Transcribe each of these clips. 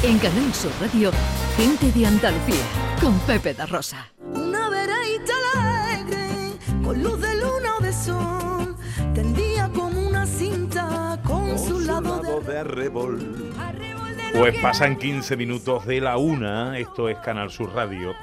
En Canal Sur Radio, Gente de Andalucía, con Pepe da Rosa. Una vereita alegre, con luz de luna o de sol, tendía como una cinta con, su lado de... de arrebol. Pues pasan hay. 15 minutos de la una, esto es Canal Sur Radio.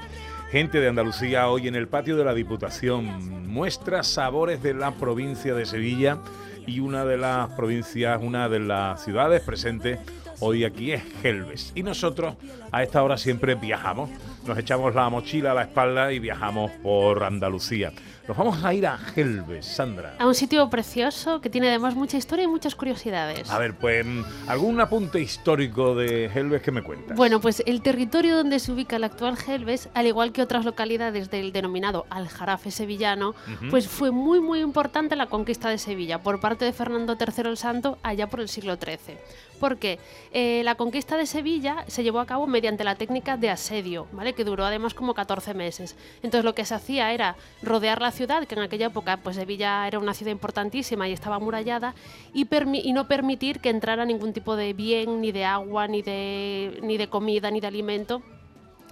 Gente de Andalucía hoy en el patio de la Diputación muestra sabores de la provincia de Sevilla y una de las provincias, una de las ciudades presentes hoy aquí es Gelbes. Y nosotros a esta hora siempre viajamos, nos echamos la mochila a la espalda y viajamos por Andalucía. Nos vamos a ir a Gelbes, Sandra. A un sitio precioso que tiene además mucha historia y muchas curiosidades. A ver, pues algún apunte histórico de Gelbes que me cuentas. Bueno, pues el territorio donde se ubica el actual Gelbes, al igual que otras localidades del denominado Aljarafe sevillano, pues fue muy muy importante la conquista de Sevilla por parte de Fernando III el Santo allá por el siglo XIII. Porque eh, la conquista de Sevilla se llevó a cabo mediante la técnica de asedio, ¿vale? que duró además como 14 meses. Entonces lo que se hacía era rodear la ciudad, que en aquella época pues Sevilla era una ciudad importantísima y estaba amurallada, y, y no permitir que entrara ningún tipo de bien, ni de agua, ni de, ni de comida, ni de alimento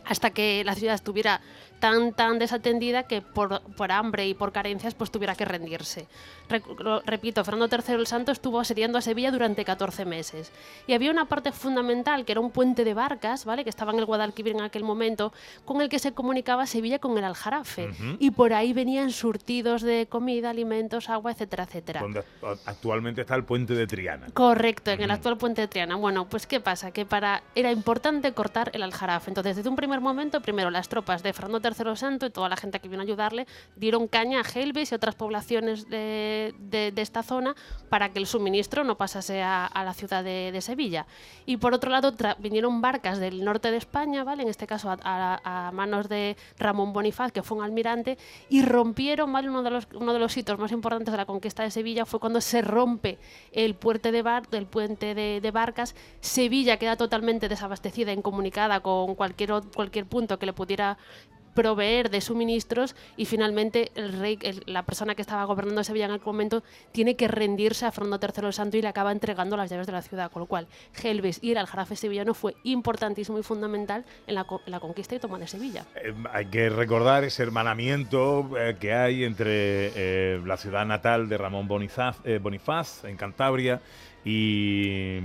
hasta que la ciudad estuviera tan tan desatendida que por, por hambre y por carencias pues tuviera que rendirse. Re- lo- repito, Fernando III el Santo estuvo asediando a Sevilla durante 14 meses. Y había una parte fundamental que era un puente de barcas, ¿vale? que estaba en el Guadalquivir en aquel momento, con el que se comunicaba Sevilla con el Aljarafe. Ujú. Y por ahí venían surtidos de comida, alimentos, agua, etcétera, etcétera. donde act- actualmente está el puente de Triana. Correcto, en el actual puente de Triana. Bueno, pues ¿qué pasa? Que para era importante cortar el Aljarafe. Entonces, desde un primer momento, primero las tropas de Fernando III Santo y toda la gente que vino a ayudarle dieron caña a Gelbes y otras poblaciones de, de- esta zona para que el suministro no pasase a, la ciudad de, Sevilla. Y por otro lado, vinieron barcas del norte de España, ¿vale? En este caso a, manos de Ramón Bonifaz, que fue un almirante, y rompieron, ¿vale? Uno de los, uno de los hitos más importantes de la conquista de Sevilla fue cuando se rompe el puente de, bar, del puente de, de barcas. Sevilla queda totalmente desabastecida, incomunicada con cualquier, cualquier punto que le pudiera proveer de suministros y finalmente el rey, la persona que estaba gobernando Sevilla en aquel momento tiene que rendirse a Fernando III el Santo y le acaba entregando las llaves de la ciudad, con lo cual Gelbes y el aljarafe sevillano fue importantísimo y fundamental en la, conquista y toma de Sevilla. Eh, hay que recordar ese hermanamiento eh, que hay entre eh, la ciudad natal de Ramón Bonifaz, eh, Bonifaz en Cantabria y,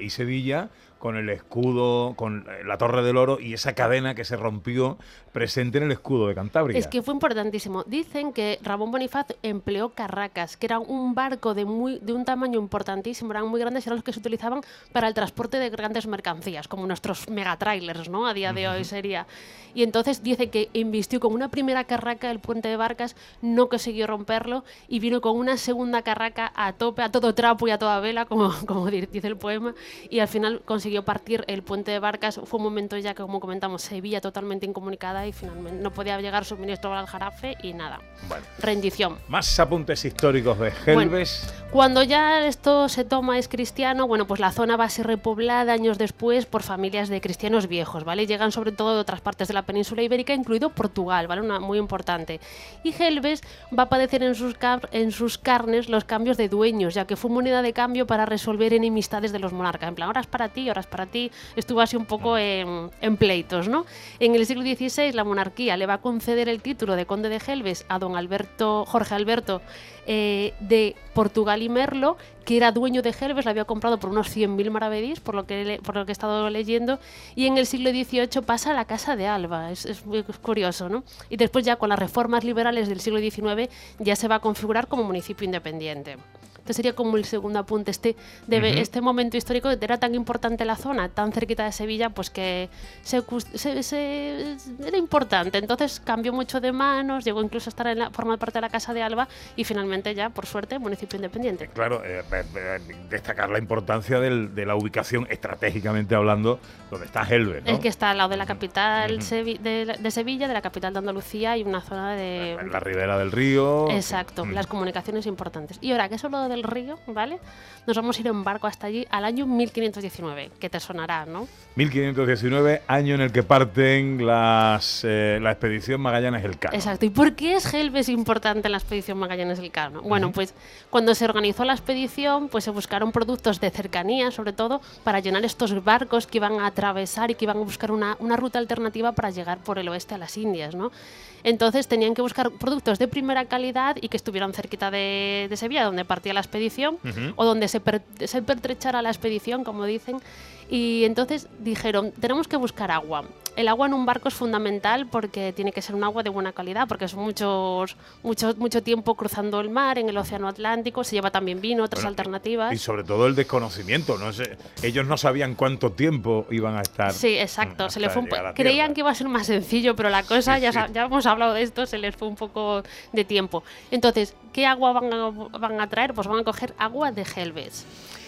y Sevilla con el escudo, con eh, la Torre del Oro y esa cadena que se rompió presente en el escudo de Cantabria. Es que fue importantísimo. Dicen que Ramón Bonifaz empleó carracas, que era un barco de, muy, de un tamaño importantísimo, eran muy grandes eran los que se utilizaban para el transporte de grandes mercancías, como nuestros megatrailers, ¿no? A día de hoy sería. Y entonces dice que invistió con una primera carraca el puente de barcas, no consiguió romperlo y vino con una segunda carraca a tope, a todo trapo y a toda vela, como, como di- dice el poema, y al final consiguió partir el puente de barcas. Fue un momento ya que, como comentamos, Sevilla totalmente incomunicada y finalmente no podía llegar suministro al Jarafe y nada. Bueno, Rendición. más apuntes históricos de Gelbes. Cuando ya esto se toma es cristiano, bueno, pues la zona va a ser repoblada años después por familias de cristianos viejos, ¿vale? Llegan sobre todo de otras partes de la península ibérica, incluido Portugal, ¿vale? Una muy importante. Y Gelbes va a padecer en sus, en sus carnes los cambios de dueños, ya que fue moneda de cambio para resolver enemistades de los monarcas. En plan, ahora es para ti, ahora para ti. Estuvo así un poco en, pleitos, ¿no? En el siglo XVI la monarquía le va a conceder el título de conde de Gelbes a don Alberto, Jorge Alberto eh, de Portugal y Merlo, que era dueño de Gelbes, la había comprado por unos 100.000 maravedís, por lo, que le- por lo que he estado leyendo, y en el siglo XVIII pasa a la Casa de Alba, es, es muy curioso, ¿no? Y después ya con las reformas liberales del siglo XIX ya se va a configurar como municipio independiente. Entonces sería como el segundo apunte, este, de este momento histórico, era tan importante la zona, tan cerquita de Sevilla, pues que se, cus- se- se- era importante. Entonces cambió mucho de manos, llegó incluso a estar en la, formar parte de la Casa de Alba y finalmente ya, por suerte, municipio independiente. Claro, eh, destacar la importancia del- de la ubicación estratégicamente hablando donde está Gelbes, ¿no? Es que está al lado de la capital. Sevi- de, la- de Sevilla, de la capital de Andalucía y una zona de... en la ribera del río. Exacto, las comunicaciones importantes. Y ahora, ¿qué es lo de del río, ¿vale? Nos vamos a ir en barco hasta allí al año 1519, que te sonará, ¿no? 1519, año en el que parten las, eh, la expedición Magallanes Elcano. Exacto. ¿Y por qué es Helves importante en la expedición Magallanes Elcano? Bueno, pues cuando se organizó la expedición, pues se buscaron productos de cercanía, sobre todo, para llenar estos barcos que iban a atravesar y que iban a buscar una, una ruta alternativa para llegar por el oeste a las Indias, ¿no? Entonces tenían que buscar productos de primera calidad y que estuvieran cerquita de, de Sevilla, donde partía la expedición, o donde se, per- se pertrechara la expedición, como dicen. Y entonces dijeron, tenemos que buscar agua. El agua en un barco es fundamental porque tiene que ser un agua de buena calidad, porque son muchos, mucho, mucho tiempo cruzando el mar en el Océano Atlántico, se lleva también vino, otras Bueno, alternativas. Y sobre todo el desconocimiento, no ellos no sabían cuánto tiempo iban a estar. Sí, exacto. Se le hasta fue un Creían que iba a ser más sencillo, pero la cosa, Sí, ya, sí. ya hemos hablado de esto, se les fue un poco de tiempo. Entonces, ¿qué agua van a, van a traer? Pues van a coger agua de Helves.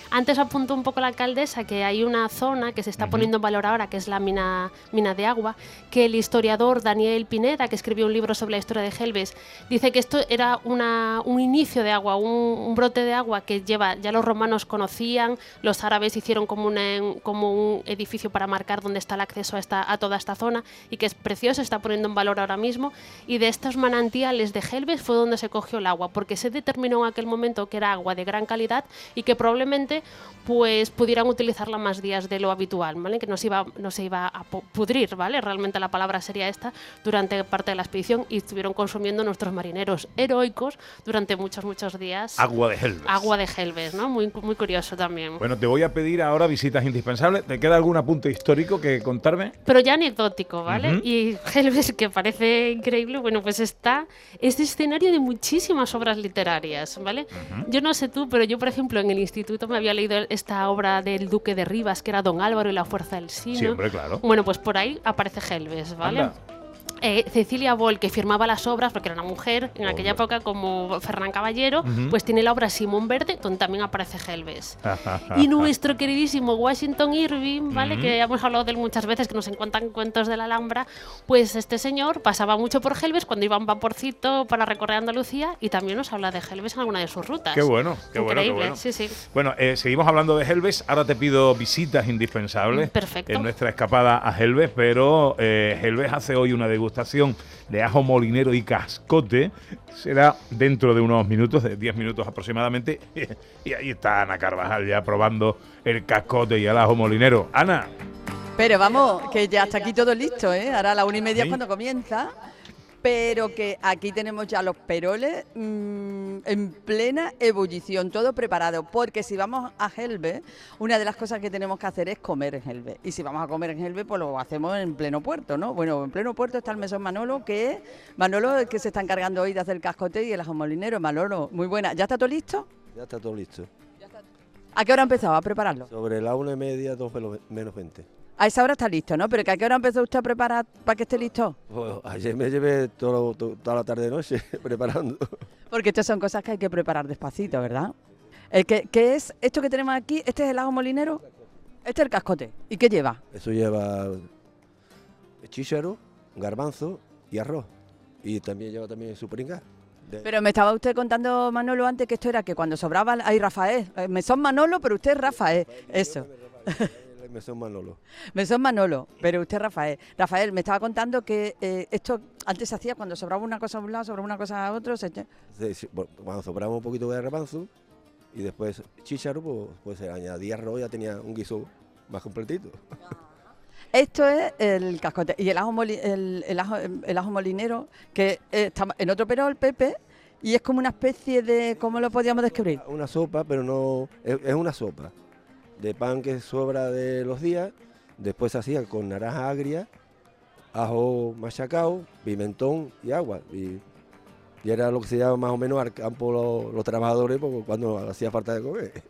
Antes apuntó un poco la alcaldesa que hay una zona que se está poniendo en valor ahora, que es la mina, mina de agua, que el historiador Daniel Pineda, que escribió un libro sobre la historia de Helves, dice que esto era una, un inicio de agua, un, un brote de agua que lleva, ya los romanos conocían, los árabes hicieron como, una- como un edificio para marcar dónde está el acceso a, esta, a toda esta zona y que es precioso, se está poniendo en valor ahora mismo. Y de estos manantiales de Helves fue donde se cogió el agua, porque se determinó en aquel momento que era agua de gran calidad y que probablemente pues pudieran utilizarla más días de lo habitual, ¿vale? Que no se iba, no se iba a pu- pudrir, ¿vale? Realmente la palabra sería esta durante parte de la expedición y estuvieron consumiendo nuestros marineros heroicos durante muchos, muchos días. Agua de Helves. Agua de Helves, ¿no? Muy, muy curioso también. Bueno, te voy a pedir ahora visitas indispensables. ¿Te queda algún apunte histórico que contarme? pero ya anecdótico, ¿vale? Ujú. Y Helves, que parece increíble, bueno, pues está, es escenario de muchísimas obras literarias, ¿vale? Yo no sé tú, pero yo, por ejemplo, en el instituto me había leído esta obra del Duque de Rivas, que era Don Álvaro y la Fuerza del Sino. Sí, hombre, claro. Bueno, pues por ahí aparece Helves, ¿vale? Anda. Eh, Cecilia Boll, que firmaba las obras, porque era una mujer en aquella época como Fernán Caballero, Ujú. pues tiene la obra Simón Verde, donde también aparece Helves. Y nuestro queridísimo Washington Irving, ¿vale? Ujú. Que ya hemos hablado de él muchas veces, que nos encuentran cuentos de la Alhambra, pues este señor pasaba mucho por Helves cuando iba en vaporcito para recorrer Andalucía y también nos habla de Helves en alguna de sus rutas. Qué bueno, qué bueno, qué Increíble, bueno. sí, sí. Bueno, eh, seguimos hablando de Helves. Ahora te pido visitas indispensables. Perfecto. En nuestra escapada a Helves, pero eh, Helves hace hoy una degustación de ajo molinero y cascote. Será dentro de unos minutos, de 10 minutos aproximadamente. y ahí está Ana Carvajal ya probando el cascote y el ajo molinero. Ana, Pero vamos, que ya está aquí todo listo, ¿eh? Ahora a la una y media es cuando comienza. Pero que aquí tenemos ya los peroles mm, en plena ebullición, todo preparado. Porque si vamos a Helve, una de las cosas que tenemos que hacer es comer en Helve. Y si vamos a comer en Helve, pues lo hacemos en pleno puerto, ¿no? Bueno, en pleno puerto está el mesón Manolo, que Manolo es que se está encargando hoy de hacer el cascote y el ajo molinero. Manolo, muy buena. ¿Ya está todo listo? Ya está todo listo. ¿A qué hora empezado a prepararlo? Sobre la una y media, dos menos- 20. A esa hora está listo, ¿no? Pero que ¿a qué hora empezó usted a preparar para que esté listo? Pues, ayer me llevé todo- to- toda la tarde noche preparando. Porque estas son cosas que hay que preparar despacito, ¿verdad? El que, ¿Qué es esto que tenemos aquí? ¿Este es el ajo molinero? Este es el cascote. ¿Y qué lleva? Eso lleva chícharo, garbanzo y arroz. Y también lleva también su pringa. De- Pero me estaba usted contando, Manolo, antes que esto era que cuando sobraba... Ay, Rafael. eh, Me son Manolo, pero usted es Rafael. Eso. El mesón Manolo. Me son Manolo, pero usted Rafael. Rafael, me estaba contando que eh, esto antes se hacía cuando sobraba una cosa a un lado, sobraba una cosa a otro. Se... Sí, sí, bueno, Cuando sobraba un poquito de garbanzo y después chícharo, pues, pues se añadía arroz ya tenía un guiso más completito. Esto es el cascote. Y el ajo, moli- el, el ajo, el ajo molinero, que está en otro perol, Pepe, y es como una especie de... ¿Cómo lo podríamos describir? Una sopa, pero no. Es, es una sopa de pan que sobra de los días. Después se hacía con naranja agria, ajo machacado, pimentón y agua. Y, y era lo que se llama más o menos al campo los, los trabajadores porque cuando hacía falta de comer.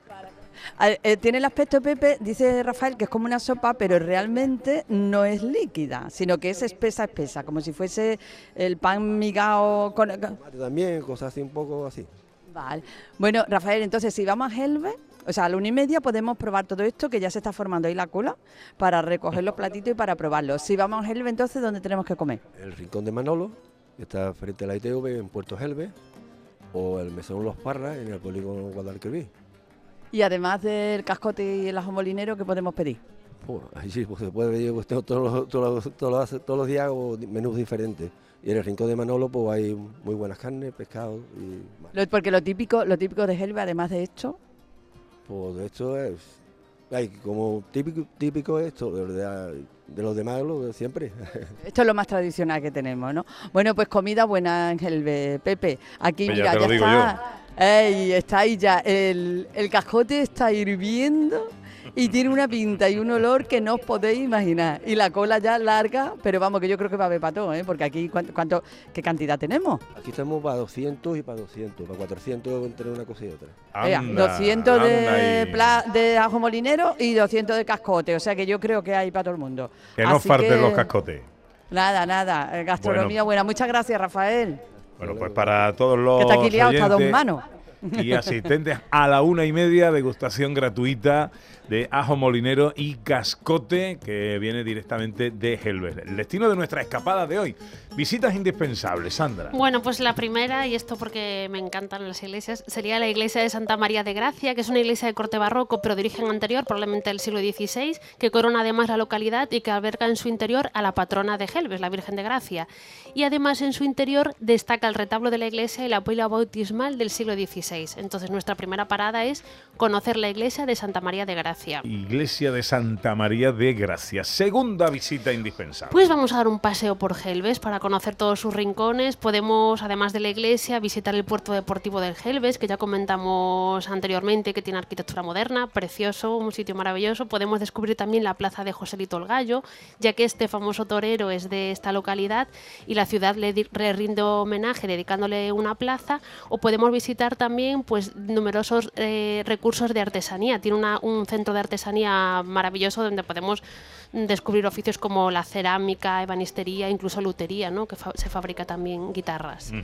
Eh, tiene el aspecto, Pepe, dice Rafael, que es como una sopa, pero realmente no es líquida, sino que es espesa, espesa, como si fuese el pan migao con... También, cosas así un poco así. Vale. Bueno, Rafael, entonces si vamos a Helve, o sea, a la una y media podemos probar todo esto, que ya se está formando ahí la cola, para recoger los platitos y para probarlos. Si vamos a Helve, entonces, ¿dónde tenemos que comer? El rincón de Manolo, que está frente a la ITV en Puerto Gelbe. o el mesón Los Parras en el polígono Guadalquivir. Y además del cascote y el ajo molinero, ¿qué podemos pedir? Pues, ahí sí, pues se puede pedir pues, todos, los, todos, los, todos, los, todos los días hago menús diferentes. Y en el rincón de Manolo pues hay muy buenas carnes, pescado y más. Porque lo típico, lo típico de Helve, además de esto, Pues esto es... Como típico, típico esto, de, de- de los demás lo de siempre. esto es lo más tradicional que tenemos, ¿no? Bueno, pues comida buena en Helve, Pepe. Aquí, Pues ya mira, ya está. Ey, está ahí ya. El, el cascote está hirviendo y tiene una pinta y un olor que no os podéis imaginar. Y la cola ya larga, pero vamos, que yo creo que va a haber para todo, ¿eh? Porque aquí, ¿cuánto, cuánto- ¿qué cantidad tenemos? Aquí estamos para 200 y para 200, para 400 entre una cosa y otra. Ea, Anda, 200 de, pla- ajo molinero y 200 de cascote. O sea que yo creo que hay para todo el mundo. Que no falten que- los cascotes. Nada, nada. eh, Gastronomía buena. Muchas gracias, Rafael. Bueno, pues para todos los Que está aquí liado, está a dos oyentes manos. Y asistentes a la una y media, degustación gratuita de ajo molinero y cascote que viene directamente de Helves. El destino de nuestra escapada de hoy. Visitas indispensables, Sandra. Bueno, pues la primera, y esto porque me encantan las iglesias, sería la iglesia de Santa María de Gracia, que es una iglesia de corte barroco, pero de origen anterior, probablemente del siglo XVI, que corona además la localidad y que alberga en su interior a la patrona de Gelbes, la Virgen de Gracia. Y además en su interior destaca el retablo de la iglesia y la pila bautismal del siglo XVI. Entonces nuestra primera parada es conocer la iglesia de Santa María de Gracia. Iglesia de Santa María de Gracia. Segunda visita indispensable. Pues vamos a dar un paseo por Gelbes para conocer todos sus rincones. Podemos, además de la iglesia, visitar el puerto deportivo del Gelbes, que ya comentamos anteriormente, que tiene arquitectura moderna, precioso, un sitio maravilloso. Podemos descubrir también la plaza de Joselito el Gallo, ya que este famoso torero es de esta localidad y la ciudad le, rinde homenaje dedicándole una plaza. O podemos visitar también pues numerosos eh, recursos de artesanía. Tiene un centro de artesanía maravilloso donde podemos descubrir oficios como la cerámica, ebanistería, incluso lutería. Que fa- se fabrica también guitarras.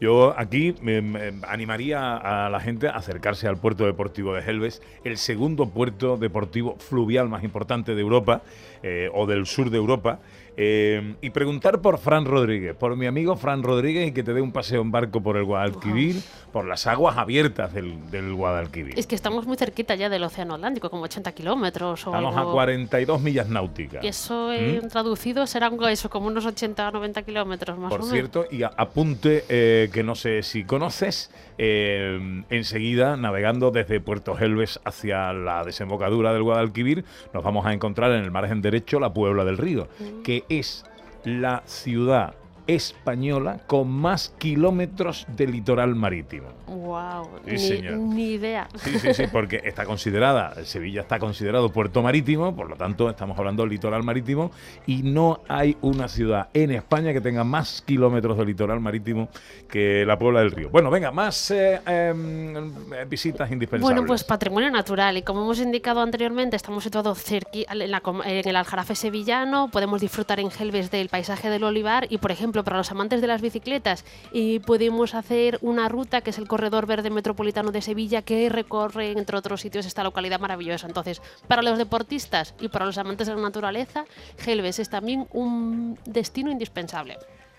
Yo aquí me, me animaría a la gente a acercarse al puerto deportivo de Helves, el segundo puerto deportivo fluvial más importante de Europa eh, o del sur de Europa, eh, y preguntar por Fran Rodríguez, por mi amigo Fran Rodríguez, y que te dé un paseo en barco por el Guadalquivir, por las aguas abiertas del, del Guadalquivir. Es que estamos muy cerquita ya del Océano Atlántico, como 80 kilómetros o Estamos a algo. 42 millas náuticas. Y eso eh, ¿Mm? traducido serán eso, como unos 80 o 90 kilómetros más Por o menos. cierto, y a- apunte eh, que no sé si conoces, eh, enseguida, navegando desde Puerto Helves hacia la desembocadura del Guadalquivir, nos vamos a encontrar en el margen derecho la Puebla del Río, que es la ciudad española con más kilómetros de litoral marítimo. Wow, Sí, ni, ni idea. Sí, sí, sí, porque está considerada, Sevilla está considerado puerto marítimo, por lo tanto estamos hablando del litoral marítimo y no hay una ciudad en España que tenga más kilómetros de litoral marítimo que la Puebla del Río. Bueno, venga, más eh, em, visitas indispensables. Bueno, pues patrimonio natural y como hemos indicado anteriormente, estamos situados en, en el Aljarafe sevillano, podemos disfrutar en Gelbes del paisaje del olivar y, por ejemplo, para los amantes de las bicicletas, y podemos hacer una ruta que es el Corredor Verde Metropolitano de Sevilla que recorre, entre otros sitios, esta localidad maravillosa. Entonces, para los deportistas y para los amantes de la naturaleza, Gelbes es también un destino indispensable.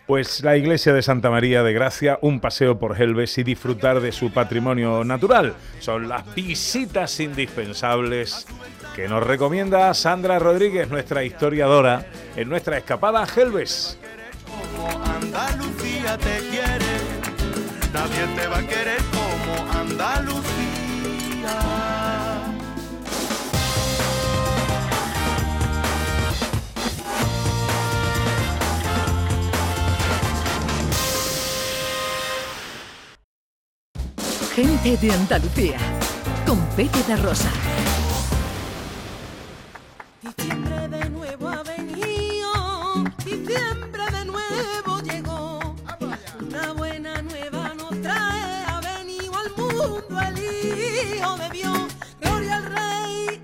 Pues la iglesia de Santa María de Gracia, un paseo por Helves y disfrutar de su patrimonio natural. Son las visitas indispensables que nos recomienda Sandra Rodríguez, nuestra historiadora, en nuestra escapada a Helves. Como Andalucía te quiere, nadie te va a querer como Andalucía. Gente de Andalucía. Con Pepe de Rosa. Mundo el Hijo de. Gloria al Rey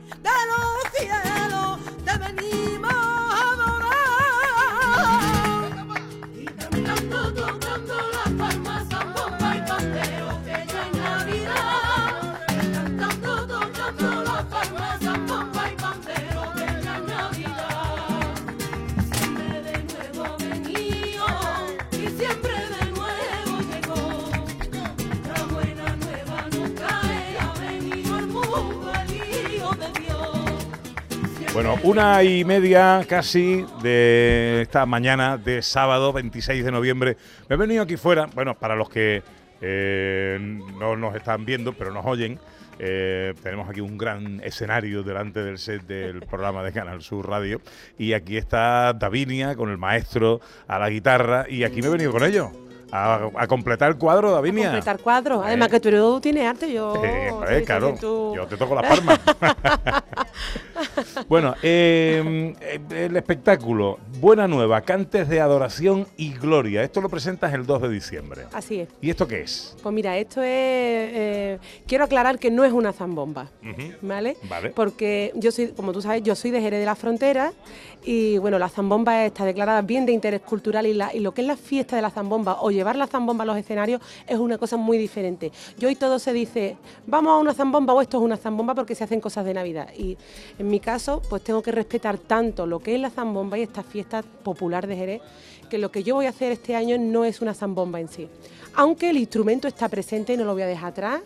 Bueno, una y media casi de esta mañana de sábado 26 de noviembre. Me he venido aquí fuera, bueno, para los que eh, no nos están viendo, pero nos oyen. eh, tenemos aquí un gran escenario delante del set del programa de Canal Sur Radio. Y aquí está Davinia con el maestro a la guitarra. Y aquí me he venido con ellos. A, a completar el cuadro, Davinia. Completar cuadros. Además Eh. que tú tienes arte, yo... Eh, claro, tú- yo te toco las palmas. bueno, eh, eh, el espectáculo Buena Nueva, Cantes de Adoración y Gloria. Esto lo presentas el 2 de diciembre. Así es. ¿Y esto qué es? Pues mira, esto es... eh, quiero aclarar que no es una zambomba. ¿vale? Vale. Porque yo soy, como tú sabes, yo soy de Jerez de la Frontera y bueno, la zambomba está declarada bien de interés cultural y, la- y lo que es la fiesta de la zambomba o llevar la zambomba a los escenarios es una cosa muy diferente. Y hoy todo se dice, vamos a una zambomba o esto es una zambomba porque se hacen cosas de Navidad. Y en mi caso, pues tengo que respetar tanto lo que es la zambomba y esta fiesta popular de Jerez, que lo que yo voy a hacer este año no es una zambomba en sí. Aunque el instrumento está presente y no lo voy a dejar atrás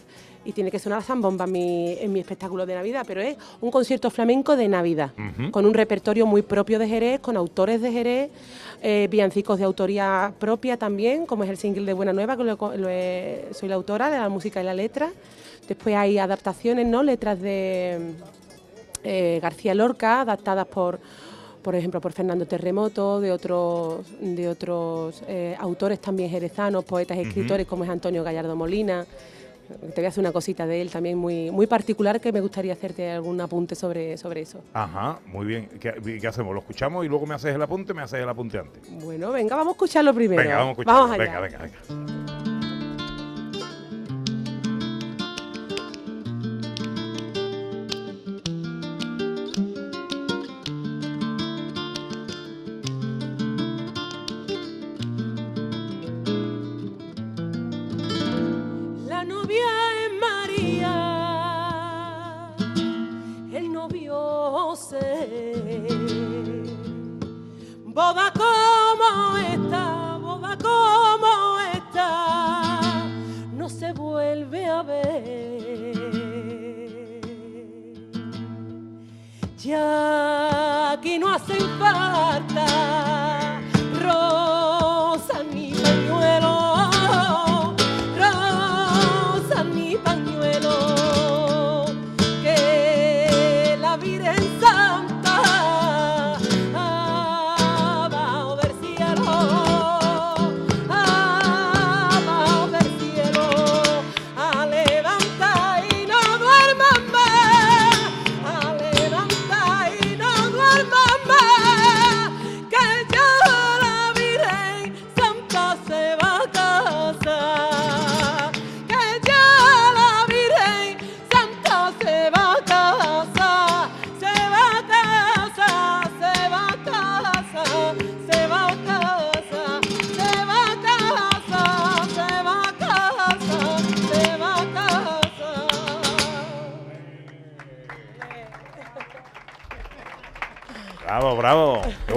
y tiene que sonar zambomba en mi, en mi espectáculo de Navidad, pero es un concierto flamenco de Navidad, con un repertorio muy propio de Jerez, con autores de Jerez, eh, villancicos de autoría propia también, como es el single de Buena Nueva, que lo he- soy la autora de la música y la letra. Después hay adaptaciones, ¿no? Letras de eh, García Lorca, adaptadas por, por ejemplo, por Fernando Terremoto, de otros, de otros eh, autores también jerezanos, poetas y escritores, como es Antonio Gallardo Molina. Te voy a hacer una cosita de él también muy, muy particular que me gustaría hacerte algún apunte sobre, sobre eso. Ajá, muy bien. ¿Qué, qué hacemos? ¿Lo escuchamos y luego me haces el apunte? ¿Me haces el apunte antes? Bueno, venga, vamos a escucharlo primero. Venga, vamos a escucharlo. allá. venga, venga, venga. Novio José. Boda como esta, boda como esta, no se vuelve a ver. Ya aquí no hacen falta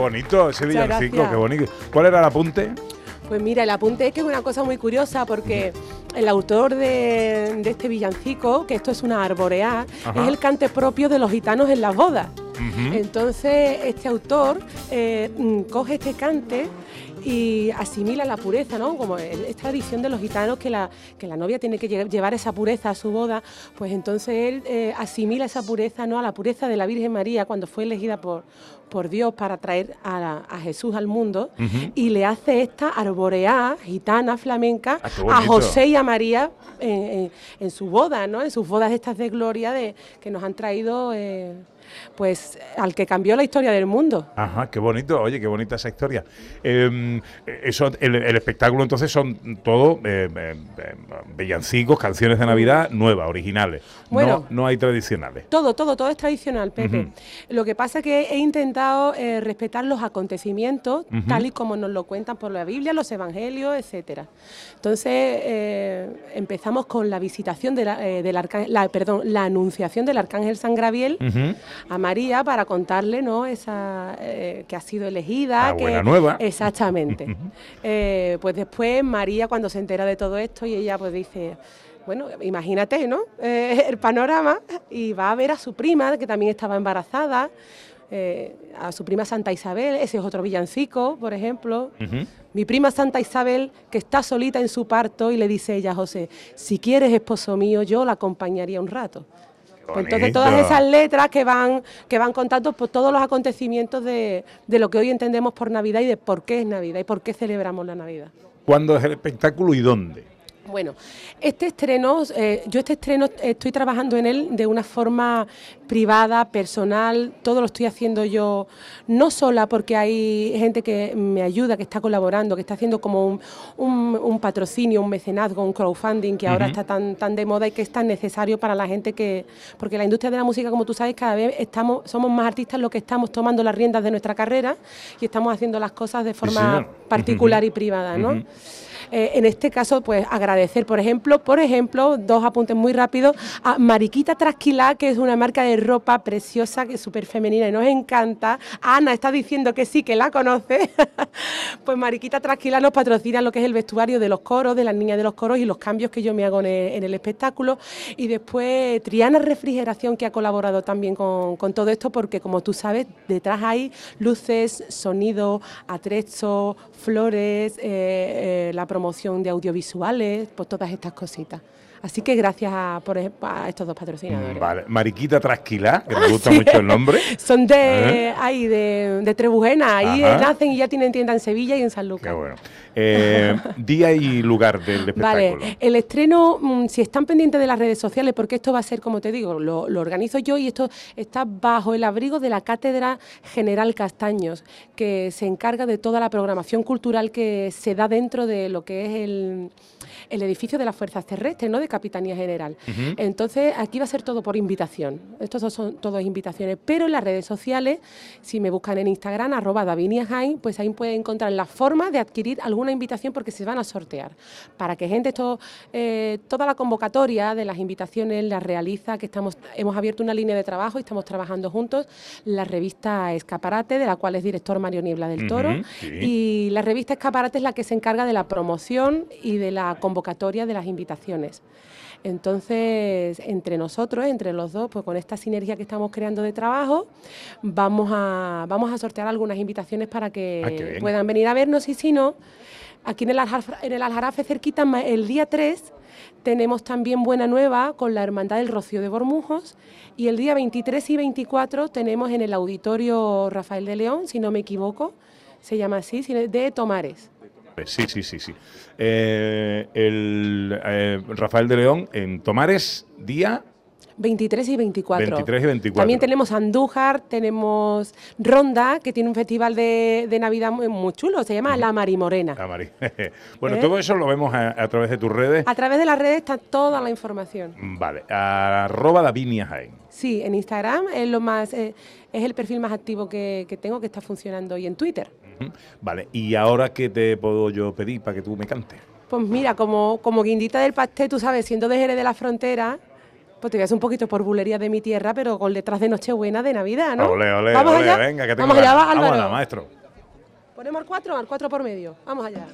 bonito ese Muchas villancico, gracias. qué bonito. ¿Cuál era el apunte? Pues mira, el apunte es que es una cosa muy curiosa porque el autor de, de este villancico, que esto es una arboreá, Ajá. es el cante propio de los gitanos en las bodas. Entonces, este autor eh, mm, coge este cante y asimila la pureza, ¿no? Como es tradición de los gitanos que la, que la novia tiene que lle- llevar esa pureza a su boda, pues entonces él eh, asimila esa pureza, ¿no? A la pureza de la Virgen María cuando fue elegida por, por Dios para traer a, a Jesús al mundo y le hace esta arboreá gitana flamenca Ah, a. José y a María en, en- en su boda, ¿no? En sus bodas estas de gloria de, que nos han traído, eh, pues, al que cambió la historia del mundo. Ajá, qué bonito, oye, qué bonita esa historia. Eh, eso, el, el espectáculo entonces son todo eh, eh, eh, villancicos, canciones de Navidad nuevas, originales. Bueno. no, no hay tradicionales. Todo, todo, todo es tradicional, Pepe. Lo que pasa es que he intentado eh, respetar los acontecimientos tal y como nos lo cuentan por la Biblia, los evangelios, etcétera. Entonces eh, empezamos con la visitación de la, eh, del arcángel, la, perdón, la anunciación del arcángel San Gabriel Ujú. A María para contarle, ¿no? Esa eh, que ha sido elegida, La que buena nueva. exactamente. Eh, pues después María cuando se entera de todo esto y ella pues dice bueno, imagínate, ¿no? Eh, el panorama y va a ver a su prima que también estaba embarazada. eh, a su prima Santa Isabel, ese es otro villancico, por ejemplo. Mi prima Santa Isabel, que está solita en su parto, y le dice ella a José, si quieres esposo mío, yo la acompañaría un rato. Pues entonces todas esas letras que van, que van contando pues, todos los acontecimientos de, de lo que hoy entendemos por Navidad y de por qué es Navidad y por qué celebramos la Navidad. ¿Cuándo es el espectáculo y dónde? Bueno, este estreno, eh, yo este estreno estoy trabajando en él de una forma privada, personal, todo lo estoy haciendo yo, no sola porque hay gente que me ayuda, que está colaborando, que está haciendo como un, un- un patrocinio, un mecenazgo, un crowdfunding que ahora está tan, tan de moda y que es tan necesario para la gente que, porque la industria de la música, como tú sabes, cada vez estamos, somos más artistas los que estamos tomando las riendas de nuestra carrera y estamos haciendo las cosas de forma particular y privada, ¿no? Eh, en este caso, pues agradecer, por ejemplo, por ejemplo, dos apuntes muy rápidos, a Mariquita Trasquilá, que es una marca de ropa preciosa, que es súper femenina y nos encanta. Ana está diciendo que sí, que la conoce. pues Mariquita Trasquilá nos patrocina lo que es el vestuario de los coros, de las niñas de los coros y los cambios que yo me hago en el, espectáculo. Y después Triana Refrigeración, que ha colaborado también con, con todo esto, porque como tú sabes, detrás hay luces, sonido, atrezo, flores, eh, eh, la promoción de audiovisuales, pues todas estas cositas. Así que gracias a, por ejemplo, a estos dos patrocinadores. Vale. Mariquita Trasquilá, que me gusta Sí. mucho el nombre. Son de ¿Eh? ahí, de, de Trebujena, ahí Ajá. eh, nacen y ya tienen tienda en Sevilla y en San Lucas. Qué bueno. Eh, día y lugar del espectáculo. Vale, el estreno, mm, si están pendientes de las redes sociales, porque esto va a ser, como te digo, lo, lo organizo yo y esto está bajo el abrigo de la Cátedra General Castaños, que se encarga de toda la programación cultural que se da dentro de lo que es el, el edificio de las Fuerzas Terrestres, ¿no? de Capitanía General. Entonces, aquí va a ser todo por invitación. Estos son todas invitaciones. Pero en las redes sociales, si me buscan en Instagram, arroba Davinia Jaén, pues ahí pueden encontrar la forma de adquirir alguna invitación porque se van a sortear. Para que gente, esto, eh, toda la convocatoria de las invitaciones la realiza, que estamos, hemos abierto una línea de trabajo y estamos trabajando juntos, la revista Escaparate, de la cual es director Mario Niebla del Toro. Sí. Y la revista Escaparate es la que se encarga de la promoción y de la convocatoria de las invitaciones. Entonces, entre nosotros, entre los dos, pues con esta sinergia que estamos creando de trabajo, vamos a, vamos a sortear algunas invitaciones para Ah, que bien. puedan venir a vernos y si no, aquí en el, Aljarafe, en el Aljarafe cerquita, el día 3, tenemos también Buena Nueva con la Hermandad del Rocío de Bormujos y el día 23 y 24 tenemos en el Auditorio Rafael de León, si no me equivoco, se llama así, de Tomares. Sí, sí, sí, sí. Eh, el eh, Rafael de León en Tomares, día 23 y 24. 23 y 24. También tenemos Andújar, tenemos Ronda, que tiene un festival de, de Navidad muy, muy chulo, se llama La Marimorena. Ah, Mari. bueno, ¿Eh? todo eso lo vemos a, a través de tus redes. A través de las redes está toda la información. Vale, arroba Davinia Jaén. Sí, en Instagram es lo más eh, es el perfil más activo que, que tengo que está funcionando y en Twitter. Vale, y ahora qué te puedo yo pedir para que tú me cantes. Pues mira, como, como guindita del pastel, tú sabes, siendo de Jerez de la Frontera, pues te voy a hacer un poquito por bulería de mi tierra, pero con letras de Nochebuena de Navidad, ¿no? Ole, ole, Vamos ole, allá. venga, que tengo Vamos allá, va, Vamos Álvaro. allá, maestro. Ponemos al 4, al 4 por medio. Vamos allá.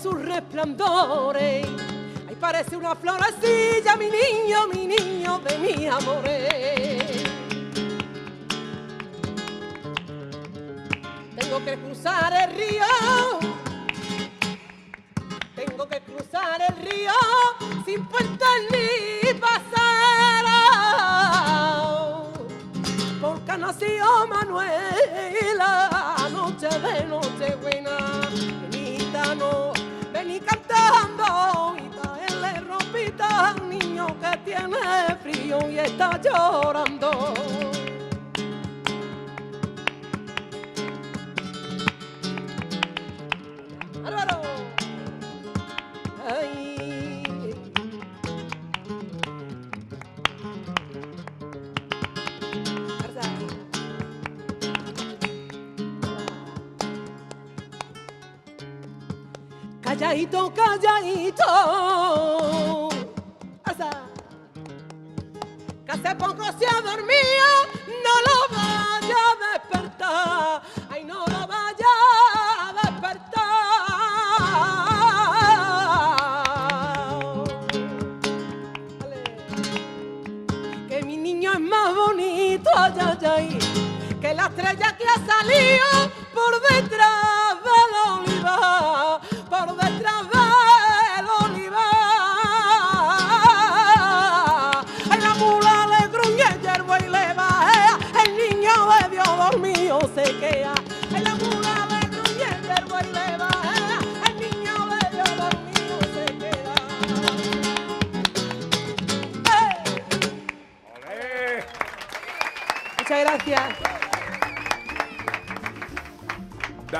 Sus resplandores. Ay, parece una florecilla, mi niño, mi niño de mi amores. Tengo que cruzar el río. Tengo que cruzar el río sin puente ni pasará. Porque nació Manuela, noche de noche buena. Benita no, Mira niño que tiene frío y está llorando. Álvaro. Ay. Calladito, calladito. Hace poco se ha dormido,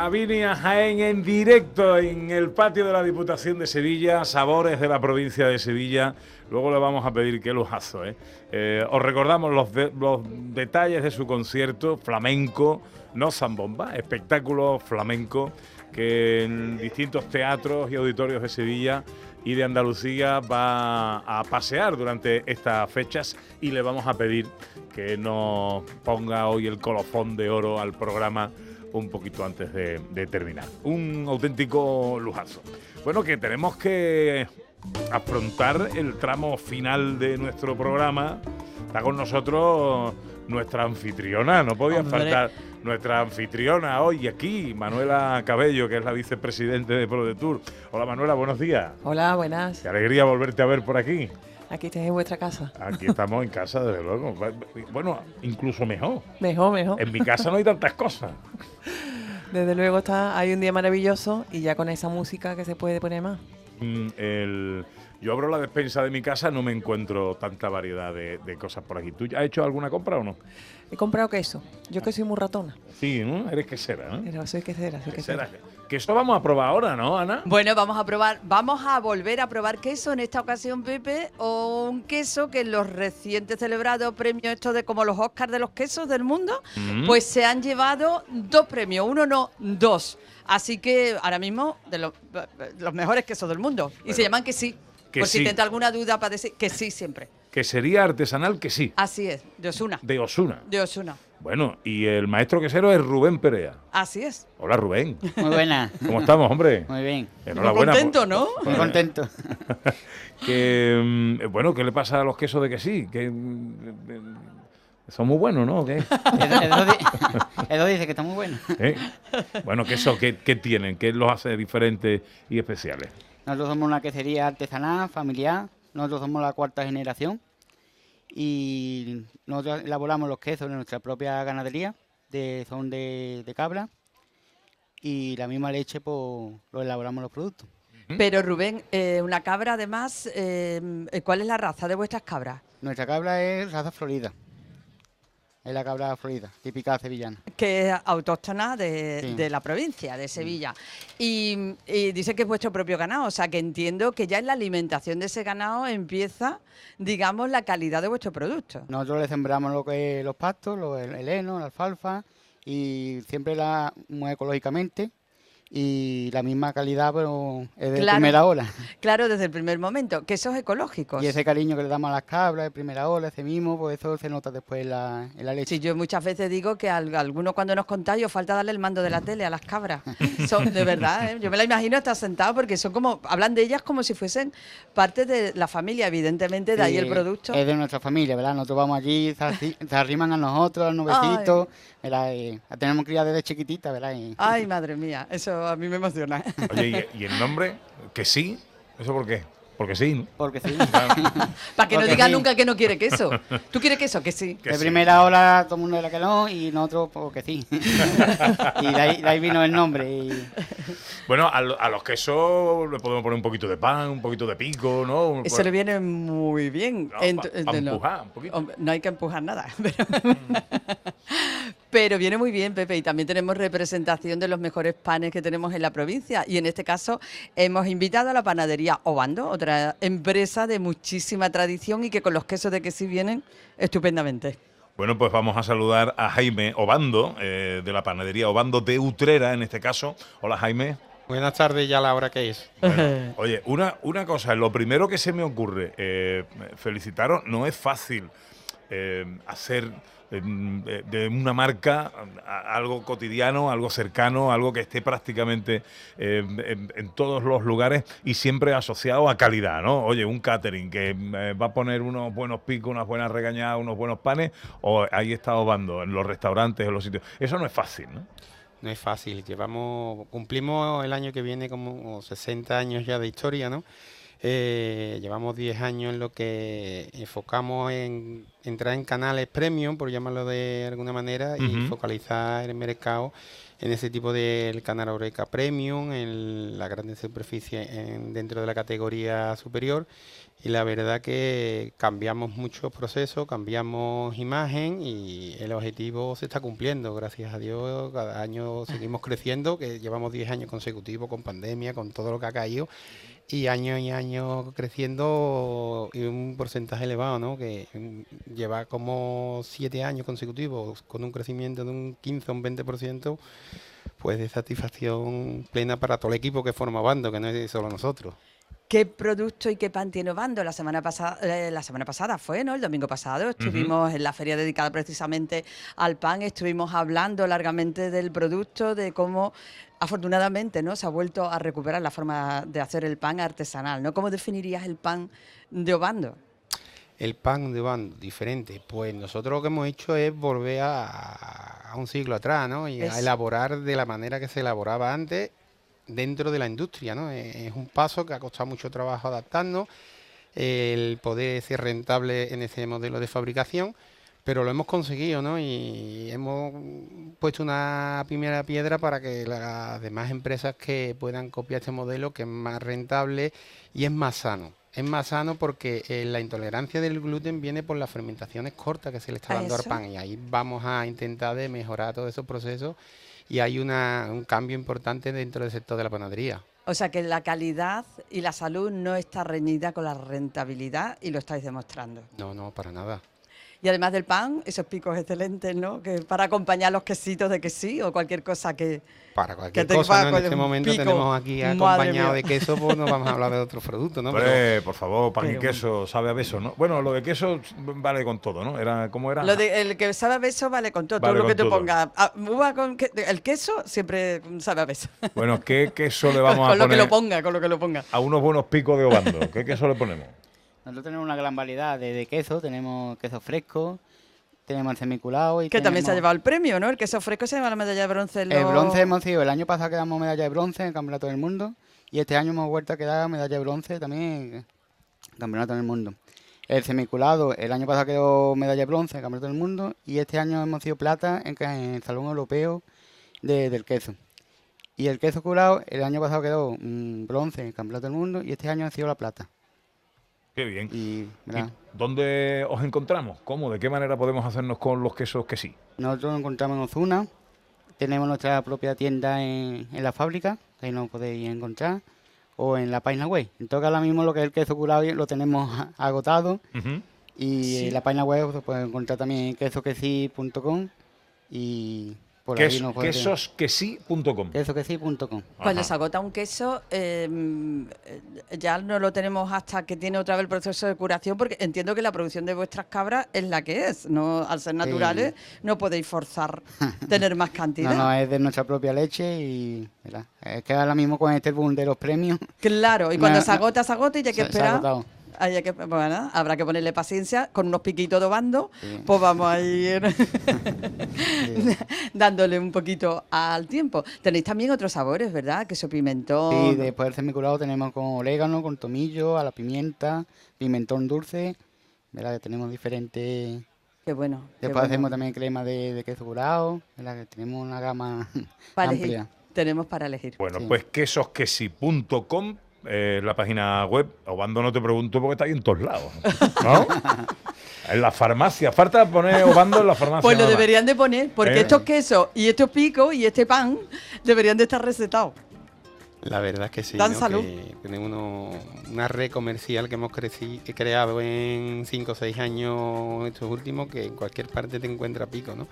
Davinia Jaén en directo en el patio de la Diputación de Sevilla, sabores de la provincia de Sevilla. Luego le vamos a pedir qué lujazo. ¿eh? Eh, os recordamos los, los detalles de su concierto flamenco, no zambomba, espectáculo flamenco que en distintos teatros y auditorios de Sevilla y de Andalucía va a pasear durante estas fechas y le vamos a pedir que nos ponga hoy el colofón de oro al programa un poquito antes de, de terminar. Un auténtico lujazo. Bueno, que tenemos que afrontar el tramo final de nuestro programa. Está con nosotros nuestra anfitriona, no podía Hombre. faltar nuestra anfitriona hoy aquí, Manuela Cabello, que es la vicepresidente de ProDetour. Hola Manuela, buenos días. Hola, buenas. Qué alegría volverte a ver por aquí. Aquí estáis en vuestra casa. Aquí estamos en casa, desde luego. Bueno, incluso mejor. Mejor, mejor. En mi casa no hay tantas cosas. Desde luego está, hay un día maravilloso y ya con esa música que se puede poner más. Mm, el- yo abro la despensa de mi casa, no me encuentro tanta variedad de, de cosas por aquí. ¿Tú has hecho alguna compra o no? He comprado queso. Yo que soy muy ratona. Sí, ¿no? Eres quesera, ¿no? Pero soy quesera, soy quesera. Quesera. Que eso vamos a probar ahora, ¿no, Ana? Bueno, vamos a probar, vamos a volver a probar queso en esta ocasión, Pepe, o un queso que en los recientes celebrados premios estos de como los Oscars de los quesos del mundo, Mm. pues se han llevado dos premios, uno no, dos. Así que ahora mismo de los, los mejores quesos del mundo. y se llaman que sí. Que Por sí. si tenta alguna duda para decir que sí siempre. Que sería artesanal que sí, Así es, de Osuna. de Osuna. De Osuna. Bueno, y el maestro quesero es Rubén Perea. Así es. Hola, Rubén. Muy buena. ¿Cómo estamos, hombre? Muy bien. Enhorabuena. Muy contento, ¿no? Muy contento. que, mm, bueno, ¿qué le pasa a los quesos de que sí? Que mm, eh, son muy buenos, ¿no? ¿O qué? Edo, Edo di- Edo dice que está muy bueno. ¿Eh? Bueno, ¿queso qué, qué tienen? ¿Qué los hace diferentes y especiales? Nosotros somos una quesería artesanal, familiar. Nosotros somos la cuarta generación. Y nosotros elaboramos los quesos en nuestra propia ganadería, de, son de, de cabra. Y la misma leche, pues, lo elaboramos los productos. Pero Rubén, eh, una cabra además, eh, ¿cuál es la raza de vuestras cabras? Nuestra cabra es raza florida. Es la cabra florida, típica sevillana. que es autóctona de, Sí. de la provincia de Sevilla. Y, y dice que es vuestro propio ganado, o sea que entiendo que ya en la alimentación de ese ganado empieza, digamos, la calidad de vuestro producto. Nosotros le sembramos lo que es los pastos, lo- el, el heno, la alfalfa y siempre la muy ecológicamente y la misma calidad pero es de Claro. primera ola. Claro, desde el primer momento, quesos ecológicos. Y ese cariño que le damos a las cabras de primera ola, ese mismo, pues eso se nota después en la, en la leche. Sí, yo muchas veces digo que a algunos cuando nos contáis os falta darle el mando de la tele a las cabras. Son, de verdad, ¿eh? yo me la imagino estar sentado porque son como, hablan de ellas como si fuesen parte de la familia, evidentemente, de ahí el producto. Es de nuestra familia, ¿verdad? Nosotros vamos allí, se, arri- se arriman a nosotros, a los nuevecitos, ¿verdad? Y la tenemos criada desde chiquitita, ¿verdad? Y- Ay, madre mía, eso a mí me emociona. Oye, ¿y, y el nombre? ¿Que sí? ¿Eso por qué? Porque sí, ¿no? Porque sí. Para que no diga sí. nunca que no quiere queso. ¿Tú quieres queso? Que sí. Que de sí. primera ola todo el mundo era que no y nosotros porque sí. y de ahí, de ahí vino el nombre. Y, Bueno, a, lo- a los quesos le podemos poner un poquito de pan, un poquito de pico, ¿no? Eso le viene muy bien. No, Ent- pa- pa de- no. empujar un poquito. Hombre, no hay que empujar nada. Pero, pero viene muy bien, Pepe. Y también tenemos representación de los mejores panes que tenemos en la provincia. Y en este caso hemos invitado a la panadería Obando, otra empresa de muchísima tradición y que con los quesos de que sí vienen estupendamente. Bueno, pues vamos a saludar a Jaime Obando, eh, de la panadería Obando de Utrera, en este caso. Hola, Jaime. Buenas tardes ya la hora que es. Bueno, oye, una, una cosa, lo primero que se me ocurre, eh, felicitaros, no es fácil eh, hacer eh, de una marca algo cotidiano, algo cercano, algo que esté prácticamente eh, en, en todos los lugares y siempre asociado a calidad, ¿no? Oye, un catering que eh, va a poner unos buenos picos, unas buenas regañadas, unos buenos panes, o ahí está Obando, en los restaurantes, en los sitios. Eso no es fácil, ¿no? No es fácil. Llevamos, cumplimos el año que viene como 60 años ya de historia, ¿no? Eh, llevamos 10 años en lo que enfocamos en entrar en canales premium, por llamarlo de alguna manera, y focalizar el mercado en ese tipo del canal Oreca Premium, en la grande superficie en- dentro de la categoría superior. Y la verdad que cambiamos muchos procesos, cambiamos imagen y el objetivo se está cumpliendo. Gracias a Dios, cada año seguimos creciendo, que llevamos 10 años consecutivos con pandemia, con todo lo que ha caído, y año y año creciendo y un porcentaje elevado, ¿no? Que mm, lleva como 7 años consecutivos con un crecimiento de un 15 o un 20%, pues de satisfacción plena para todo el equipo que forma Bando, que no es solo nosotros. ¿Qué producto y qué pan tiene Obando? La semana pasada, eh, la semana pasada fue, ¿no? El domingo pasado estuvimos en la feria dedicada precisamente al pan, estuvimos hablando largamente del producto, de cómo afortunadamente, ¿no? Se ha vuelto a recuperar la forma de hacer el pan artesanal, ¿no? ¿Cómo definirías el pan de Obando? El pan de bando, diferente. Pues nosotros lo que hemos hecho es volver a, a un siglo atrás, ¿no? Y Es- a elaborar de la manera que se elaboraba antes dentro de la industria, ¿no? Eh, Es un paso que ha costado mucho trabajo adaptarnos, el poder ser rentable en ese modelo de fabricación, pero lo hemos conseguido, ¿no? Y hemos puesto una primera piedra para que las demás empresas que puedan copiar este modelo, que es más rentable y es más sano. Es más sano porque eh, la intolerancia del gluten viene por las fermentaciones cortas que se le está dando al pan y ahí vamos a intentar de mejorar todos esos procesos y hay una, un cambio importante dentro del sector de la panadería. O sea que la calidad y la salud no está reñida con la rentabilidad y lo estáis demostrando. No, no, para nada. Y además del pan, esos picos excelentes, ¿no? Que para acompañar los quesitos de quesí o cualquier cosa que... Para cualquier cosa, ¿no? con En este momento pico. tenemos aquí acompañado de queso, pues no vamos a hablar de otros productos, ¿no? Hombre, por favor, pan y pero- queso, sabe a beso, ¿no? Bueno, lo de queso vale con todo, ¿no? Era, ¿Cómo era? Lo de, el que sabe a beso vale con todo, Vale todo lo con que tú pongas. Ah, uva con que- el queso siempre sabe a beso. Bueno, ¿qué queso le con vamos a lo que poner lo ponga, con lo que lo ponga. a unos buenos picos de Obando? ¿Qué queso le ponemos? Nosotros tenemos una gran variedad de, de queso, tenemos queso fresco, tenemos el semiculado y Que también se ha llevado el premio, ¿no? El queso fresco se lleva la medalla de bronce. en El bronce hemos sido, el año pasado quedamos medalla de bronce en el Campeonato del Mundo y este año hemos vuelto a quedar medalla de bronce también en el Campeonato del Mundo. El semiculado, el año pasado quedó medalla de bronce en el Campeonato del Mundo y este año hemos sido plata en, el Salón Europeo de- del Queso. Y el queso curado, el año pasado quedó mm, bronce en el Campeonato del Mundo y este año ha sido la plata. Qué bien. Y, ¿verdad? ¿Dónde os encontramos? ¿Cómo? ¿De qué manera podemos hacernos con los quesos que sí? Nosotros nos encontramos en Ozuna, tenemos nuestra propia tienda en, en la fábrica, ahí nos podéis encontrar, o en la página web. Entonces ahora mismo lo que es el queso curado lo tenemos agotado y Sí. en la página web se puede encontrar también quesoquesi.com y por ahí puede- quesosquesí.com. Cuando se agota un queso, eh, ya no lo tenemos hasta que tiene otra vez el proceso de curación, porque entiendo que la producción de vuestras cabras es la que es. No, al ser naturales, no podéis forzar tener más cantidad. No, no, es de nuestra propia leche y ¿verdad? es que ahora mismo con este boom de los premios. Claro, y cuando no- se agota, se agota y ya hay que se- se ha esperar. Hay que, bueno, habrá que ponerle paciencia con unos piquitos de bando, pues vamos a ir dándole un poquito al tiempo. Tenéis también otros sabores, ¿verdad? Queso pimentón. Y después del semiculado tenemos con orégano, con tomillo, a la pimienta, pimentón dulce, ¿verdad? Que tenemos diferentes... Qué bueno. qué Después bueno. hacemos también crema de, de queso curado, ¿verdad? Que tenemos una gama Para elegir. amplia. Tenemos para elegir. Bueno, pues quesosquesí.com eh, la página web. Obando no te pregunto porque está ahí en todos lados. ¿No? en la farmacia. Falta poner Obando en la farmacia. Pues lo nada deberían de poner, porque Eh. estos quesos y estos picos y este pan deberían de estar recetados. La verdad es que sí. Dan ¿no? salud. Que tenemos uno- una red comercial que hemos creci- creado en 5 o 6 años estos últimos, que en cualquier parte te encuentra pico. ¿no?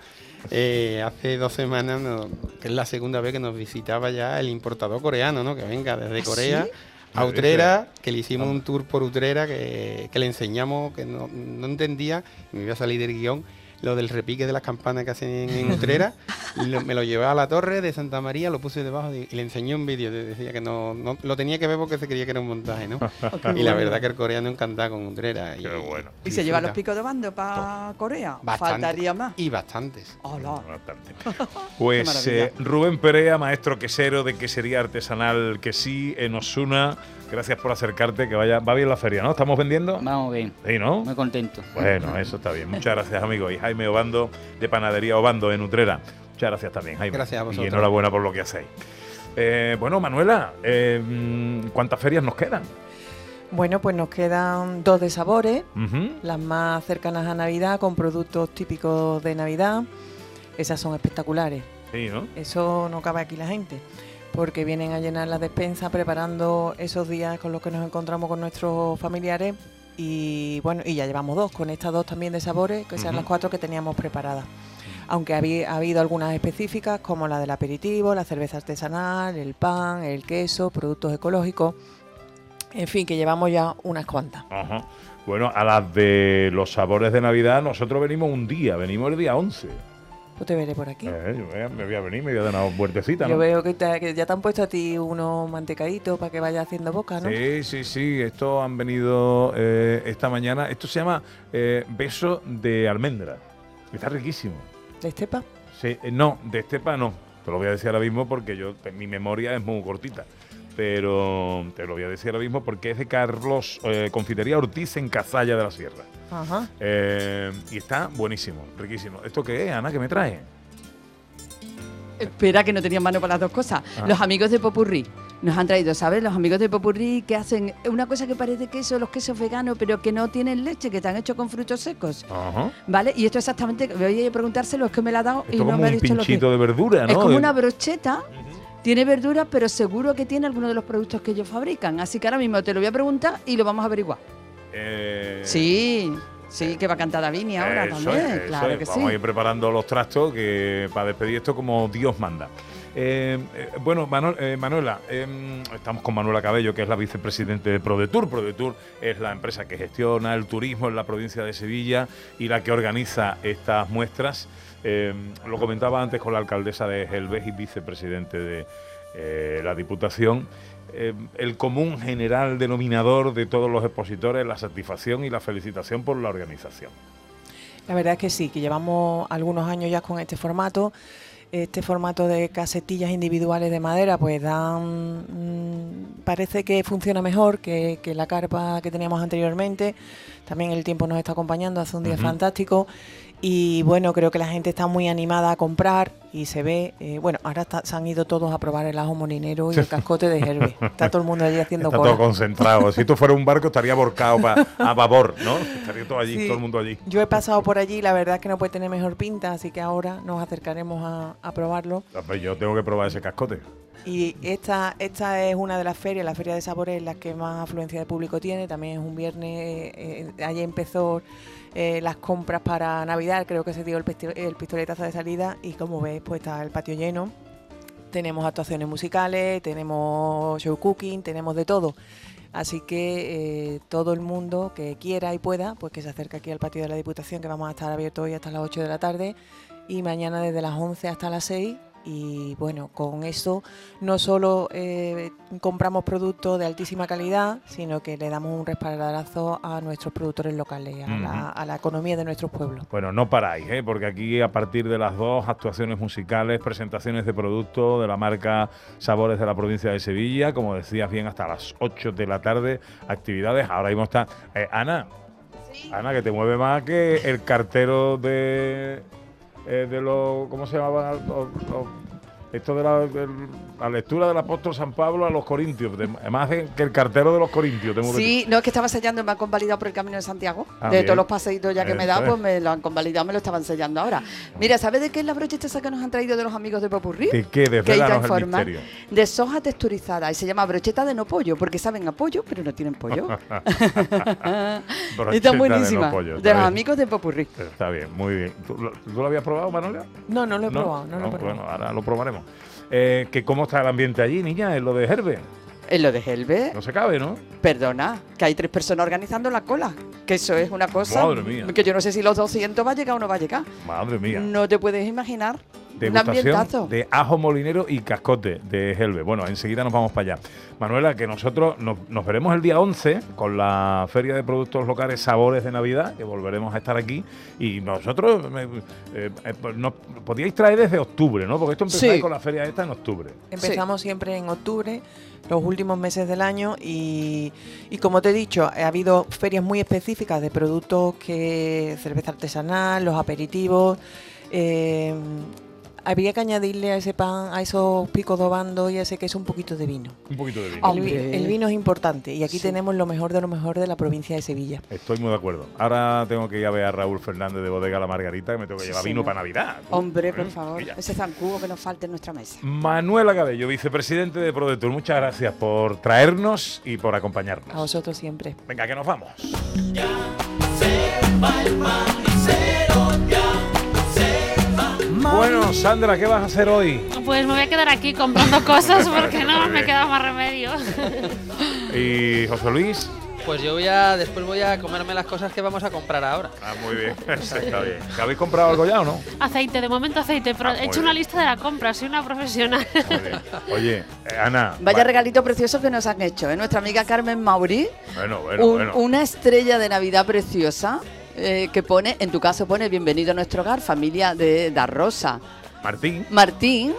Eh, hace dos semanas, no- que es la segunda vez que nos visitaba ya el importador coreano, ¿no? que venga desde ¿Ah, Corea. sí? A Utrera, que le hicimos un tour por Utrera, que, que le enseñamos, que no, no entendía, me iba a salir del guion, lo del repique de las campanas que hacen en Utrera. Lo- me lo llevé a la torre de Santa María, lo puse debajo de- y le enseñé un vídeo. de- Decía que no, no- lo tenía que ver porque se creía que era un montaje, ¿no? qué y la verdad que el coreano encantado con Utrera. Y, bueno. ¿Y se lleva los picos de bando para Corea? Bastante. Faltaría más. Y bastantes. Hola. Pues maravilla. eh, Rubén Perea, maestro quesero de quesería artesanal que sí en Osuna. Gracias por acercarte, que vaya, va bien la feria, ¿no? ¿Estamos vendiendo? Vamos bien. Sí, ¿no? Muy contento. Bueno, eso está bien. Muchas gracias, amigo. Y Jaime Obando, de Panadería Obando, en Utrera. Muchas gracias también, Jaime. Gracias a Y vosotros. enhorabuena por lo que hacéis. Eh, bueno, Manuela, eh, ¿cuántas ferias nos quedan? Bueno, pues nos quedan dos de sabores, las más cercanas a Navidad, con productos típicos de Navidad. Esas son espectaculares. Sí, ¿no? Eso no cabe aquí la gente, porque vienen a llenar la despensa preparando esos días con los que nos encontramos con nuestros familiares. Y bueno, y ya llevamos dos, con estas dos también de sabores, que sean las cuatro que teníamos preparadas. Aunque ha habido algunas específicas, como la del aperitivo, la cerveza artesanal, el pan, el queso, productos ecológicos. En fin, que llevamos ya unas cuantas. Ajá. Bueno, a las de los sabores de Navidad, nosotros venimos un día, venimos el día 11. Pues te veré por aquí. Eh, yo voy a- me voy a venir, me voy a dar una vueltecita, Yo ¿no? veo que, te- que ya te han puesto a ti unos mantecaditos para que vaya haciendo boca, ¿no? Sí, sí, sí. Estos han venido eh, esta mañana. Esto se llama eh, beso de almendra. Está riquísimo. ¿De estepa? Sí, no, de estepa no. Te lo voy a decir ahora mismo porque yo mi memoria es muy cortita. Pero te lo voy a decir ahora mismo porque es de Carlos Confitería Ortiz en Cazalla de la Sierra. Ajá. Eh, y está buenísimo, riquísimo. ¿Esto qué es, Ana? ¿Qué me trae? Espera, que no tenían mano para las dos cosas. Ah. Los amigos de Popurrí nos han traído, ¿sabes? Los amigos de Popurrí que hacen una cosa que parece queso, los quesos veganos, pero que no tienen leche, que están hechos con frutos secos. Ajá. ¿Vale? Y esto exactamente, voy a preguntárselo, es que me la ha dado y no me ha dicho lo que pinchito de verdura, ¿no? Es como De- una brocheta. Tiene verdura, pero seguro que tiene alguno de los productos que ellos fabrican. Así que ahora mismo te lo voy a preguntar y lo vamos a averiguar. Eh, Sí, sí, que va a cantar Davini ahora Eso también. es, eso claro es. que Vamos a ir preparando los trastos que para despedir esto como Dios manda. Eh, eh, bueno, Manu- eh, Manuela, eh, estamos con Manuela Cabello, que es la vicepresidente de ProDetour. ProDetour es la empresa que gestiona el turismo en la provincia de Sevilla y la que organiza estas muestras. Eh, lo comentaba antes con la alcaldesa de Gelbes y vicepresidente de eh, la Diputación. Eh, el común general denominador de todos los expositores, la satisfacción y la felicitación por la organización. La verdad es que sí, que llevamos algunos años ya con este formato. Este formato de casetillas individuales de madera, pues dan. mm, parece que funciona mejor que, que la carpa que teníamos anteriormente. También el tiempo nos está acompañando, hace un día fantástico. Y bueno, creo que la gente está muy animada a comprar y se ve. eh, bueno, ahora está- se han ido todos a probar el ajo molinero y el cascote de Herbe. Está todo el mundo allí haciendo cola. todo concentrado. Si esto fuera un barco estaría borcado pa- a babor, ¿no? Estaría todo allí, Sí. todo el mundo allí. Yo he pasado por allí, la verdad es que no puede tener mejor pinta, así que ahora nos acercaremos a, a probarlo. Pues yo tengo que probar ese cascote. Y esta, esta es una de las ferias, la Feria de Sabores, la que más afluencia de público tiene. También es un viernes, eh, ayer empezó eh, las compras para Navidad, creo que se dio el, el pistoletazo de salida y como veis, pues está el patio lleno. Tenemos actuaciones musicales, tenemos show cooking, tenemos de todo. Así que eh, todo el mundo que quiera y pueda, pues que se acerque aquí al patio de la Diputación, que vamos a estar abiertos hoy hasta las 8 de la tarde y mañana desde las 11 hasta las 6. Y bueno, con eso no solo eh, compramos productos de altísima calidad, sino que le damos un respaldarazo a nuestros productores locales, a, la, Ujú. a la economía de nuestros pueblos. Bueno, no paráis, ¿eh? porque aquí a partir de las dos actuaciones musicales, presentaciones de productos de la marca Sabores de la provincia de Sevilla, como decías bien, hasta las 8 de la tarde, actividades. Ahora mismo está. eh, Ana, Ana, que te mueve más que el cartero de. Eh, de los. ¿Cómo se llamaban? Los, Esto de la, lectura del apóstol San Pablo a los corintios, de- más de- que el cartero de los corintios. tengo que Sí, no es que estaba sellando y me han convalidado por el camino de Santiago. Ah, de bien. todos los paseitos ya que me da, Eso es. pues me lo han convalidado, me lo estaban sellando ahora. Mira, ¿sabes de qué es la brocheta esa que nos han traído de los amigos de Popurrí? ¿De qué? Que el informan. misterio. De soja texturizada y se llama brocheta de no pollo, porque saben a pollo, pero no tienen pollo. Está de buenísima. no pollo, de está los bien. amigos de Popurrí. Está bien, muy bien. ¿Tú, lo- tú lo habías probado, Manuela? No, no lo he probado, no lo he probado. Bueno, ahora lo probaremos. Eh, que ¿Cómo está el ambiente allí, niña? En lo de Herbe. En lo de Helve, No se cabe, ¿no? perdona, que hay tres personas organizando la cola. Que eso es una cosa Madre mía. que yo no sé si los 200 va a llegar o no va a llegar. Madre mía. No te puedes imaginar. Degustación de ajo molinero y cascote de Helve. Bueno, enseguida nos vamos para allá. Manuela, que nosotros nos, nos veremos el día 11 con la Feria de Productos Locales Sabores de Navidad, que volveremos a estar aquí. Y nosotros, eh, eh, pues nos podíais traer desde octubre, ¿no? Porque esto empezáis Sí. con la feria esta en octubre. Empezamos siempre en octubre, los últimos meses del año y, y como te he dicho, ha habido ferias muy específicas de productos que cerveza artesanal, los aperitivos. eh, habría que añadirle a ese pan, a esos picos de obando y a ese queso un poquito de vino. Un poquito de vino. El, el vino es importante y aquí Sí. tenemos lo mejor de lo mejor de la provincia de Sevilla. Estoy muy de acuerdo. Ahora tengo que ir a ver a Raúl Fernández de Bodega La Margarita, que me tengo que Sí, llevar vino señor. para Navidad. Hombre, por favor, Mira. ese zancudo que nos falte en nuestra mesa. Manuela Cabello, vicepresidente de ProDetour, muchas gracias por traernos y por acompañarnos. A vosotros siempre. Venga, que nos vamos. Bueno, Sandra, ¿qué vas a hacer hoy? Pues me voy a quedar aquí comprando cosas porque no me queda más remedio. ¿Y José Luis? Pues yo voy a, después voy a comerme las cosas que vamos a comprar ahora. Ah, muy bien. Está bien. ¿Que habéis comprado algo ya o no? Aceite, de momento aceite, pero Ah, he hecho una lista de la compra, soy una profesional. Oye, eh, Ana. Vaya va- regalito precioso que nos han hecho, ¿eh? Nuestra amiga Carmen Mauri, Bueno, bueno, un- bueno. una estrella de Navidad preciosa eh, que pone, en tu caso pone bienvenido a nuestro hogar, familia de Da Rosa. Martín. Martín.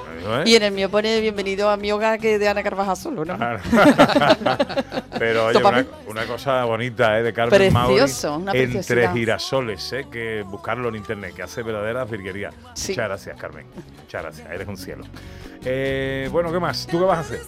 Y en el mío pone bienvenido a mi hogar que de Ana Carvajal solo, ¿no? Pero oye, una, cosa bonita, ¿eh? De Carmen Precioso, Mauri. una Entre girasoles, ¿eh? Que buscarlo en internet, que hace verdadera virguería. Sí. Muchas gracias, Carmen. Muchas gracias, eres un cielo. Eh, bueno, ¿qué más? ¿Tú qué vas a hacer?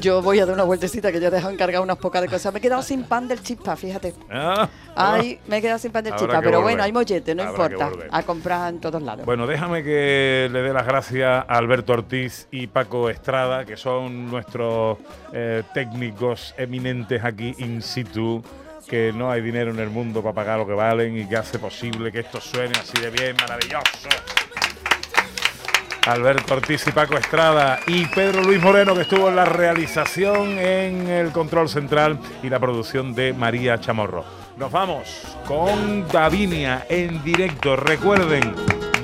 Yo voy a dar una vueltecita que ya te he dejado encargar unas pocas de cosas. Me he quedado sin pan del chispa, fíjate. Ah, Ay, me he quedado sin pan del Habrá chispa, pero volver. bueno, hay mollete, no Habrá importa. A comprar en todos lados. Bueno, déjame que le dé las gracias a Alberto Ortiz y Paco Estrada, que son nuestros eh, técnicos eminentes aquí in situ, que no hay dinero en el mundo para pagar lo que valen y que hace posible que esto suene así de bien, maravilloso. Alberto Ortiz y Paco Estrada y Pedro Luis Moreno, que estuvo en la realización, en el control central y la producción de María Chamorro. Nos vamos con Davinia en directo. Recuerden,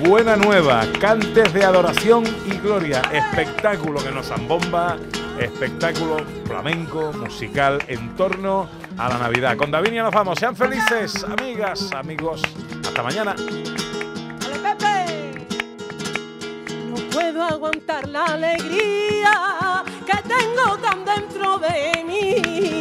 buena nueva, cantes de adoración y gloria, espectáculo que nos zambomba, espectáculo flamenco, musical en torno a la Navidad. Con Davinia nos vamos. Sean felices, amigas, amigos. Hasta mañana. No puedo aguantar la alegría que tengo tan dentro de mí.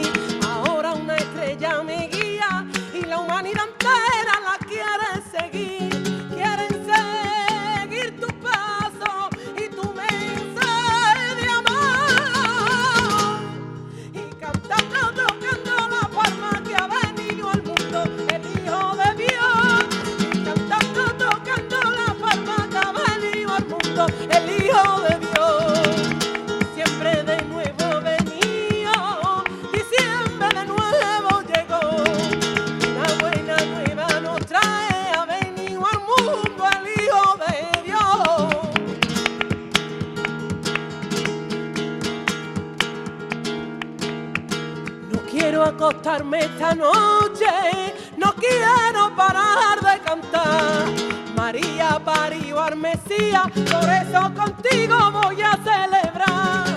Esta noche, no quiero parar de cantar. María parió al Mesías, por eso contigo voy a celebrar.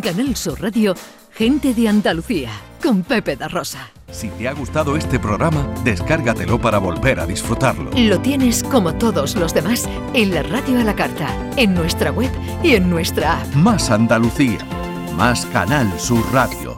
En Canal Sur Radio, Gente de Andalucía, con Pepe da Rosa. Si te ha gustado este programa, descárgatelo para volver a disfrutarlo. Lo tienes como todos los demás en la radio a la carta, en nuestra web y en nuestra app. Más Andalucía, más Canal Sur Radio.